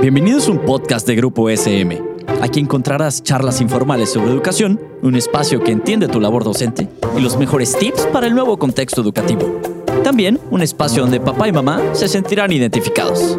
Bienvenidos a un podcast de Grupo SM. Aquí encontrarás charlas informales sobre educación, un espacio que entiende tu labor docente y los mejores tips para el nuevo contexto educativo. También un espacio donde papá y mamá se sentirán identificados.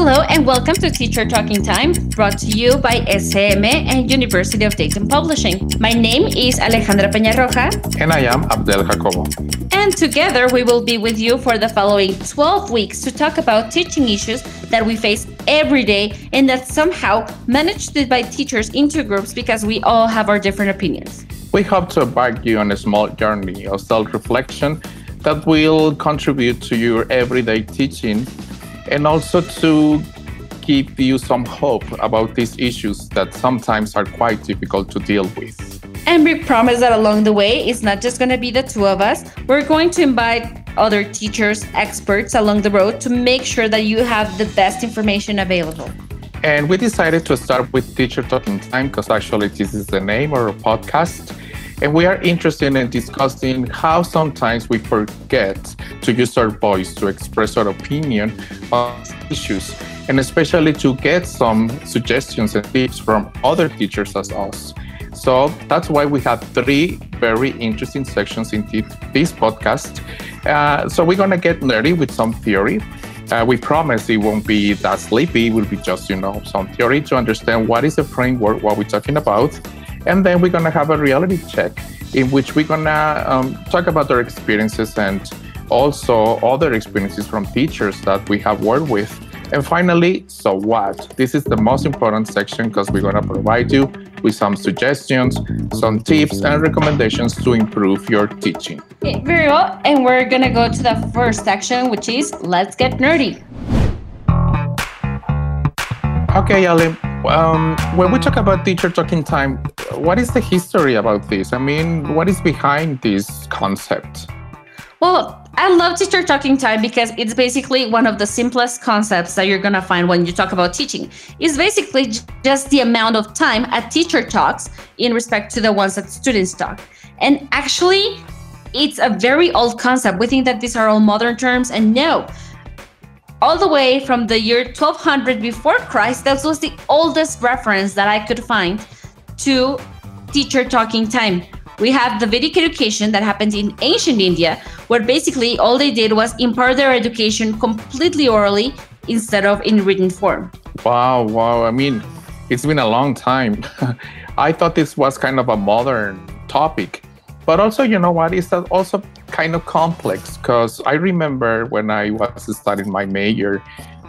Hello and welcome to Teacher Talking Time, brought to you by SM and University of Dayton Publishing. My name is Alejandra Peñarroja. And I am Abdel Jacobo. And together we will be with you for the following 12 weeks to talk about teaching issues that we face every day and that somehow managed by teachers into groups because we all have our different opinions. We hope to embark you on a small journey of self reflection that will contribute to your everyday teaching and also to give you some hope about these issues that sometimes are quite difficult to deal with. And we promise that along the way, it's not just going to be the two of us. We're going to invite other teachers, experts along the road to make sure that you have the best information available. And we decided to start with Teacher Talking Time because actually this is the name of our podcast. And we are interested in discussing how sometimes we forget to use our voice to express our opinion on issues, and especially to get some suggestions and tips from other teachers as us. So that's why we have three very interesting sections in this podcast. Uh, so we're going to get nerdy with some theory. Uh, we promise it won't be that sleepy. It will be just, you know, some theory to understand what is the framework, what we're talking about. And then we're going to have a reality check in which we're going to um, talk about our experiences and also other experiences from teachers that we have worked with. And finally, so what? This is the most important section because we're going to provide you with some suggestions, some tips, and recommendations to improve your teaching. Okay, very well. And we're going to go to the first section, which is Let's Get Nerdy. Okay, Ali. Um, when we talk about teacher talking time, what is the history about this? I mean, what is behind this concept? Well, I love teacher talking time because it's basically one of the simplest concepts that you're going to find when you talk about teaching. It's basically just the amount of time a teacher talks in respect to the ones that students talk. And actually, it's a very old concept. We think that these are all modern terms, and no, all the way from the year 1200 before Christ. That was the oldest reference that I could find to teacher talking time. We have the Vedic education that happened in ancient India, where basically all they did was impart their education completely orally instead of in written form. Wow, wow. I mean, it's been a long time. I thought this was kind of a modern topic. But also, you know what? It's also kind of complex because I remember when I was studying my major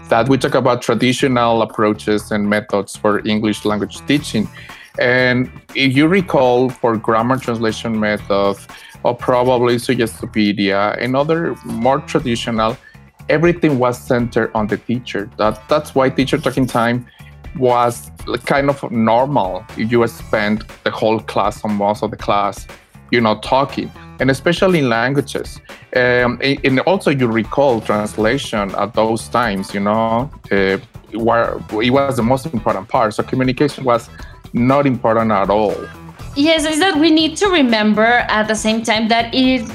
that we talk about traditional approaches and methods for English language teaching. And if you recall, for grammar translation methods, or probably Suggestopedia and other more traditional, everything was centered on the teacher. That that's why teacher talking time was kind of normal. You spend the whole class or most of the class you know talking and especially in languages um, and also you recall translation at those times you know uh, where it was the most important part so communication was not important at all yes is that we need to remember at the same time that it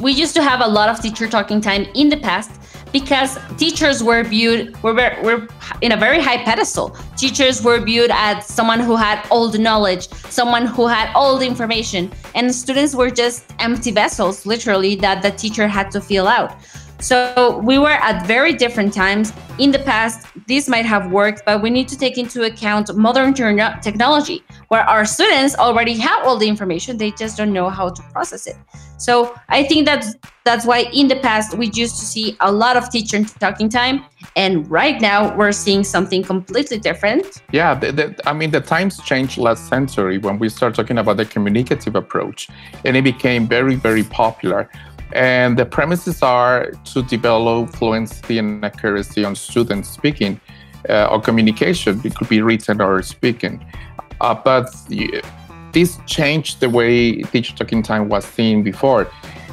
we used to have a lot of teacher talking time in the past because teachers were viewed were, were in a very high pedestal. Teachers were viewed as someone who had all the knowledge, someone who had all the information, and students were just empty vessels, literally, that the teacher had to fill out. So we were at very different times. In the past, this might have worked, but we need to take into account modern technology, where our students already have all the information, they just don't know how to process it. So I think that's that's why in the past we used to see a lot of teacher talking time, and right now we're seeing something completely different. Yeah, the, the, I mean the times changed last century when we started talking about the communicative approach, and it became very very popular. And the premises are to develop fluency and accuracy on student speaking uh, or communication. It could be written or speaking. Uh, but this changed the way teacher talking time was seen before.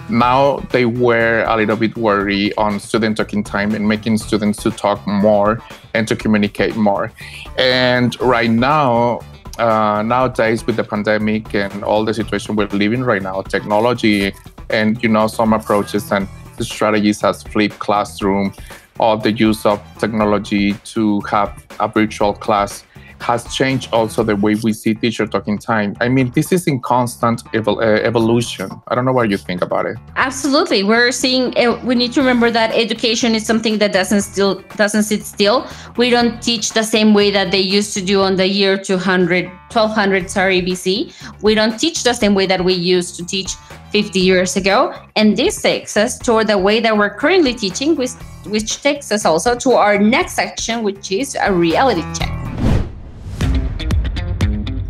Now they were a little bit worried on student talking time and making students to talk more and to communicate more. And right now, uh, nowadays with the pandemic and all the situation we're living right now, technology and you know some approaches and strategies as flipped classroom or the use of technology to have a virtual class has changed also the way we see teacher talking time. I mean, this is in constant evol- uh, evolution. I don't know what you think about it. Absolutely, we're seeing. Uh, we need to remember that education is something that doesn't still doesn't sit still. We don't teach the same way that they used to do on the year 200, 1200, sorry, BC. We don't teach the same way that we used to teach 50 years ago, and this takes us toward the way that we're currently teaching, which which takes us also to our next section, which is a reality check.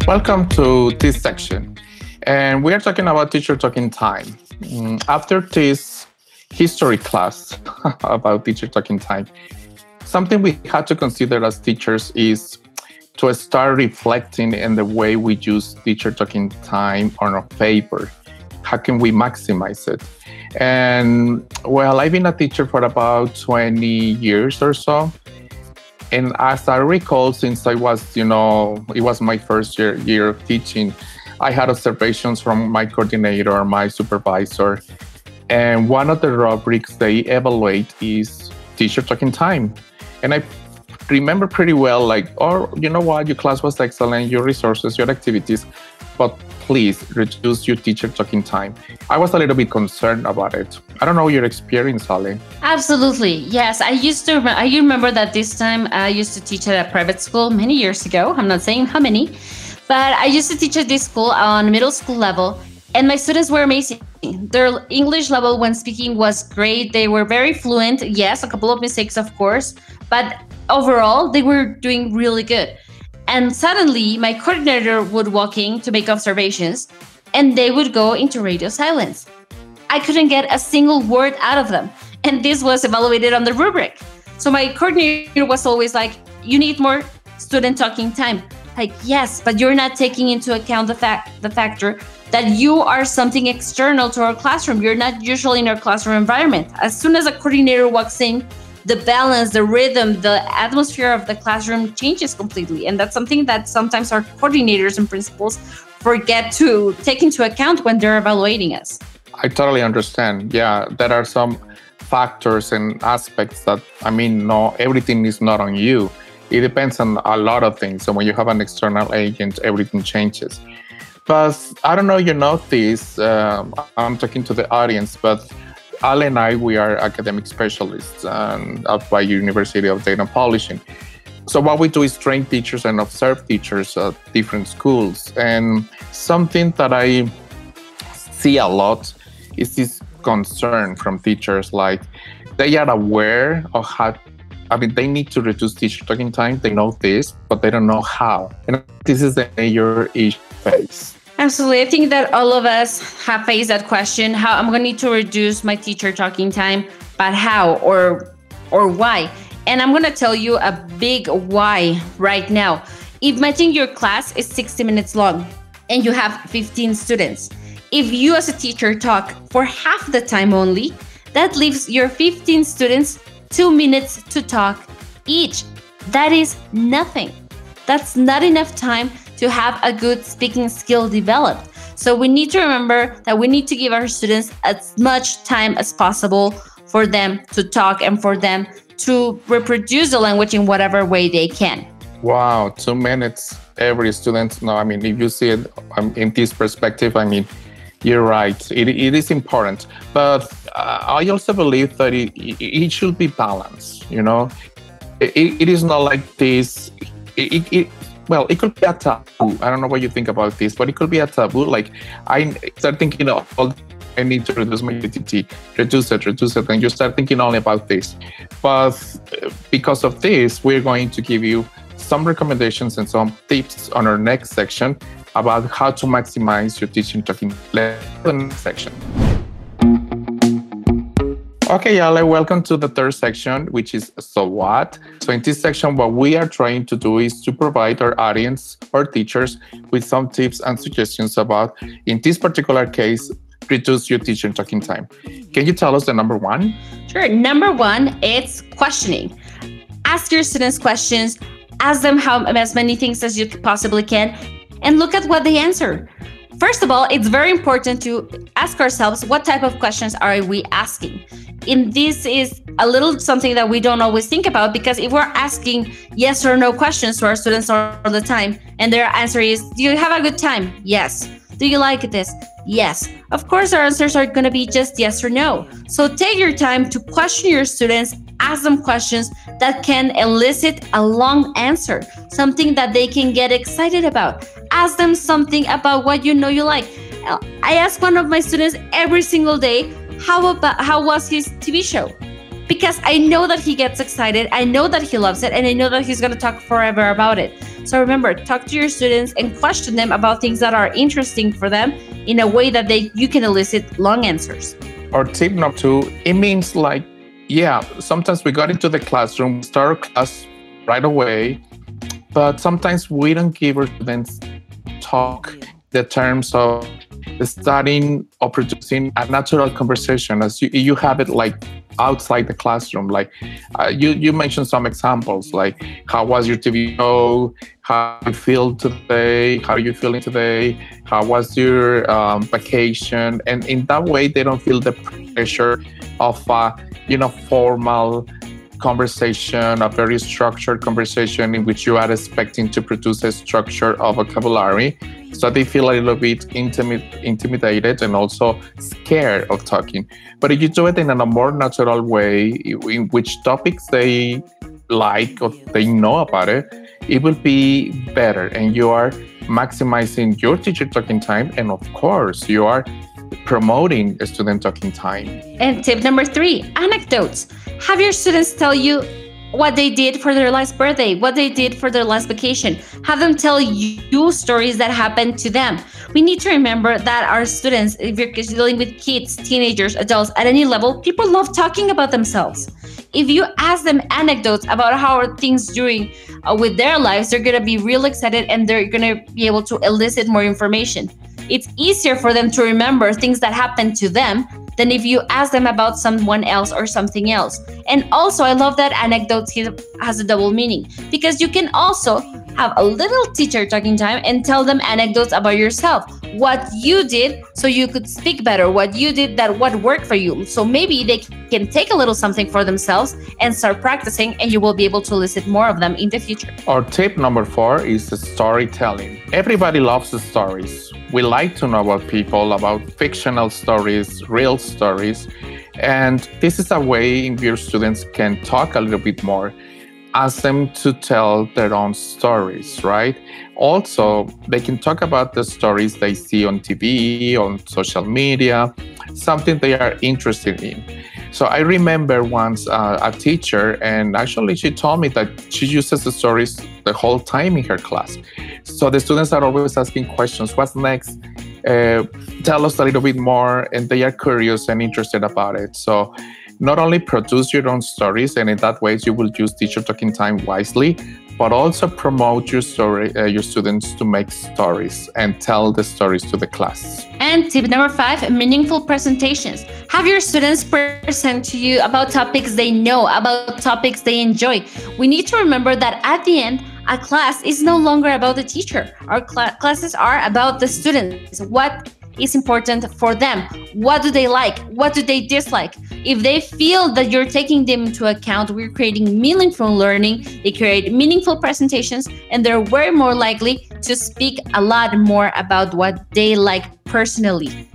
Welcome to this section. And we are talking about teacher talking time. Mm, after this history class about teacher talking time, something we had to consider as teachers is to start reflecting in the way we use teacher talking time on our paper. How can we maximize it? And well, I've been a teacher for about 20 years or so and as I recall, since I was, you know, it was my first year, year of teaching, I had observations from my coordinator, my supervisor, and one of the rubrics they evaluate is teacher talking time. And I remember pretty well, like, oh, you know what, your class was excellent, your resources, your activities, but please reduce your teacher talking time. I was a little bit concerned about it. I don't know your experience, Ali. Absolutely. Yes. I used to, I remember that this time I used to teach at a private school many years ago. I'm not saying how many, but I used to teach at this school on middle school level. And my students were amazing. Their English level when speaking was great. They were very fluent. Yes, a couple of mistakes, of course, but overall, they were doing really good. And suddenly, my coordinator would walk in to make observations, and they would go into radio silence. I couldn't get a single word out of them. And this was evaluated on the rubric. So my coordinator was always like, You need more student talking time. Like, yes, but you're not taking into account the fact the factor that you are something external to our classroom. You're not usually in our classroom environment. As soon as a coordinator walks in, the balance, the rhythm, the atmosphere of the classroom changes completely. And that's something that sometimes our coordinators and principals forget to take into account when they're evaluating us. I totally understand. Yeah, there are some factors and aspects that, I mean, no, everything is not on you. It depends on a lot of things. So when you have an external agent, everything changes. But I don't know, you know this. Um, I'm talking to the audience, but Ale and I, we are academic specialists um, at by University of Dayton Publishing. So what we do is train teachers and observe teachers at different schools. And something that I see a lot is this concern from teachers, like they are aware of how. I mean, they need to reduce teacher talking time. They know this, but they don't know how. And this is the major issue face. Absolutely. I think that all of us have faced that question. How I'm going to need to reduce my teacher talking time, but how or or why? And I'm going to tell you a big why right now. Imagine your class is 60 minutes long and you have 15 students. If you as a teacher talk for half the time only, that leaves your 15 students 2 minutes to talk each. That is nothing. That's not enough time to have a good speaking skill developed. So we need to remember that we need to give our students as much time as possible for them to talk and for them to reproduce the language in whatever way they can. Wow, two minutes every student. No, I mean, if you see it um, in this perspective, I mean, you're right. It, it is important. But uh, I also believe that it, it should be balanced, you know? It, it is not like this. It, it, well, it could be a taboo. I don't know what you think about this, but it could be a taboo. Like I start thinking of all I need to reduce my UTT, reduce it, reduce it, and you start thinking only about this. But uh, because of this, we're going to give you some recommendations and some tips on our next section about how to maximize your teaching talking section. Okay, Ale, welcome to the third section, which is So What? So, in this section, what we are trying to do is to provide our audience or teachers with some tips and suggestions about, in this particular case, reduce your teacher talking time. Can you tell us the number one? Sure. Number one, it's questioning. Ask your students questions, ask them how as many things as you possibly can, and look at what they answer First of all, it's very important to ask ourselves what type of questions are we asking? And this is a little something that we don't always think about because if we're asking yes or no questions to our students all the time and their answer is, Do you have a good time? Yes. Do you like this? Yes. Of course, our answers are going to be just yes or no. So take your time to question your students, ask them questions that can elicit a long answer, something that they can get excited about. Ask them something about what you know you like. Uh, I ask one of my students every single day, how about how was his TV show? Because I know that he gets excited, I know that he loves it, and I know that he's going to talk forever about it. So remember, talk to your students and question them about things that are interesting for them in a way that they you can elicit long answers. Or tip number two, it means like, yeah, sometimes we got into the classroom, start class right away, but sometimes we don't give our students talk the terms of studying or producing a natural conversation as you, you have it like outside the classroom like uh, you you mentioned some examples like how was your tv show? How you feel today? How are you feeling today? How was your um, vacation? And in that way they don't feel the pressure of a you know formal conversation, a very structured conversation in which you are expecting to produce a structure of vocabulary. So they feel a little bit intimid- intimidated and also scared of talking. But if you do it in a more natural way, in which topics they like or they know about it, it will be better. And you are maximizing your teacher talking time. And of course, you are promoting student talking time. And tip number three anecdotes. Have your students tell you what they did for their last birthday, what they did for their last vacation. Have them tell you stories that happened to them. We need to remember that our students, if you're dealing with kids, teenagers, adults at any level, people love talking about themselves. If you ask them anecdotes about how are things doing uh, with their lives, they're going to be real excited and they're going to be able to elicit more information it's easier for them to remember things that happened to them than if you ask them about someone else or something else. And also, I love that anecdote has a double meaning because you can also have a little teacher talking time and tell them anecdotes about yourself, what you did so you could speak better, what you did that what worked for you. So maybe they can take a little something for themselves and start practicing, and you will be able to elicit more of them in the future. Our tip number four is storytelling. Everybody loves the stories. We like to know about people, about fictional stories, real stories. And this is a way your students can talk a little bit more ask them to tell their own stories, right? Also, they can talk about the stories they see on TV, on social media, something they are interested in. So I remember once uh, a teacher, and actually she told me that she uses the stories the whole time in her class. So the students are always asking questions what's next? Uh, tell us a little bit more, and they are curious and interested about it. So not only produce your own stories, and in that way you will use teacher talking time wisely, but also promote your story, uh, your students to make stories and tell the stories to the class. And tip number five: meaningful presentations. Have your students present to you about topics they know, about topics they enjoy. We need to remember that at the end, a class is no longer about the teacher. Our cl- classes are about the students. What is important for them. What do they like? What do they dislike? If they feel that you're taking them into account, we're creating meaningful learning, they create meaningful presentations, and they're way more likely to speak a lot more about what they like personally.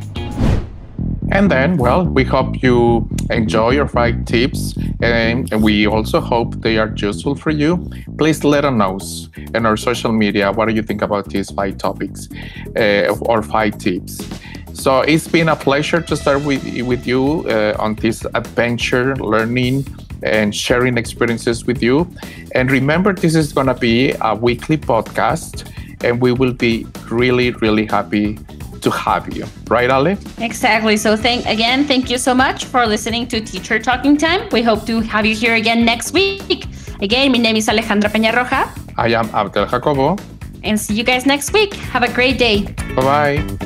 And then, well, we hope you enjoy your five tips, and, we also hope they are useful for you. Please let us know in our social media what do you think about these five topics uh, or five tips. So it's been a pleasure to start with, with you uh, on this adventure learning and sharing experiences with you. And remember, this is going to be a weekly podcast, and we will be really, really happy to have you. Right, Ale? Exactly. So thank again, thank you so much for listening to Teacher Talking Time. We hope to have you here again next week. Again, my name is Alejandra Peña Roja. I am Abdel Jacobo. And see you guys next week. Have a great day. Bye bye.